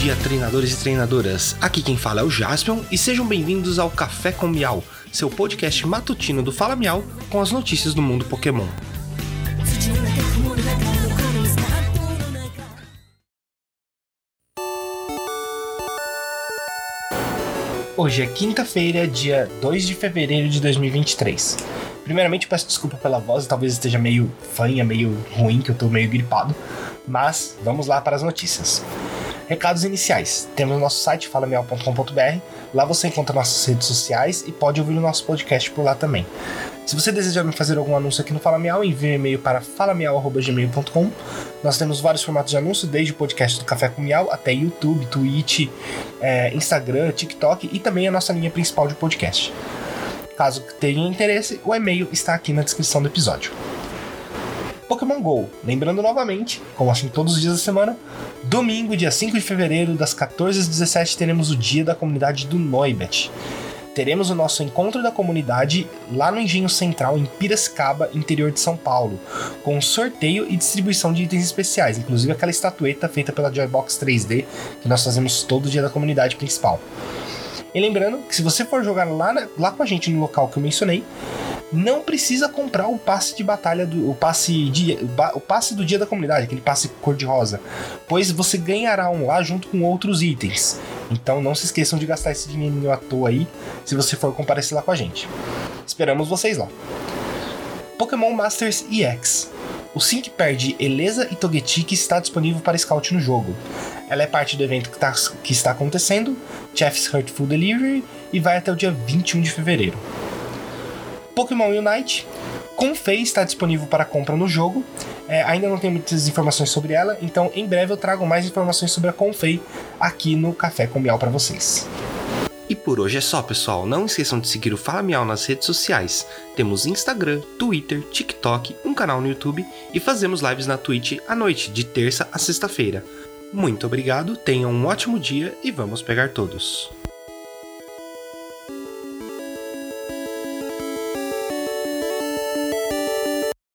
dia, treinadores e treinadoras. Aqui quem fala é o Jaspion e sejam bem-vindos ao Café com Miau, seu podcast matutino do Fala Miau com as notícias do mundo Pokémon. Hoje é quinta-feira, dia 2 de fevereiro de 2023. Primeiramente, peço desculpa pela voz, talvez esteja meio fanha, meio ruim, que eu tô meio gripado. Mas vamos lá para as notícias. Recados iniciais. Temos nosso site falamial.com.br. Lá você encontra nossas redes sociais e pode ouvir o nosso podcast por lá também. Se você desejar me fazer algum anúncio aqui no Fala Miau, envie um e-mail para falamial.gmail.com. Nós temos vários formatos de anúncio, desde o podcast do Café com Miau até YouTube, Twitch, é, Instagram, TikTok e também a nossa linha principal de podcast. Caso tenha interesse, o e-mail está aqui na descrição do episódio. Pokémon GO. Lembrando novamente, como assim todos os dias da semana, domingo, dia 5 de fevereiro, das 14 às 17, teremos o dia da comunidade do Noibet. Teremos o nosso encontro da comunidade lá no Engenho Central, em Piracicaba, interior de São Paulo, com sorteio e distribuição de itens especiais, inclusive aquela estatueta feita pela Joybox 3D que nós fazemos todo dia da comunidade principal. E lembrando que se você for jogar lá, na, lá com a gente no local que eu mencionei, não precisa comprar o passe de batalha do o passe de, o passe do dia da comunidade, aquele passe cor de rosa, pois você ganhará um lá junto com outros itens. Então não se esqueçam de gastar esse dinheirinho à toa aí, se você for comparecer lá com a gente. Esperamos vocês lá. Pokémon Masters EX. O Sync perde Elesa e Togetic está disponível para scout no jogo. Ela é parte do evento que, tá, que está acontecendo, Chef's Hurtful Delivery, e vai até o dia 21 de fevereiro. Pokémon Unite. Confei está disponível para compra no jogo. É, ainda não tenho muitas informações sobre ela, então em breve eu trago mais informações sobre a Confei aqui no Café com Miau para vocês. E por hoje é só, pessoal. Não esqueçam de seguir o Fala Miau nas redes sociais. Temos Instagram, Twitter, TikTok, um canal no YouTube e fazemos lives na Twitch à noite, de terça a sexta-feira. Muito obrigado, tenham um ótimo dia e vamos pegar todos.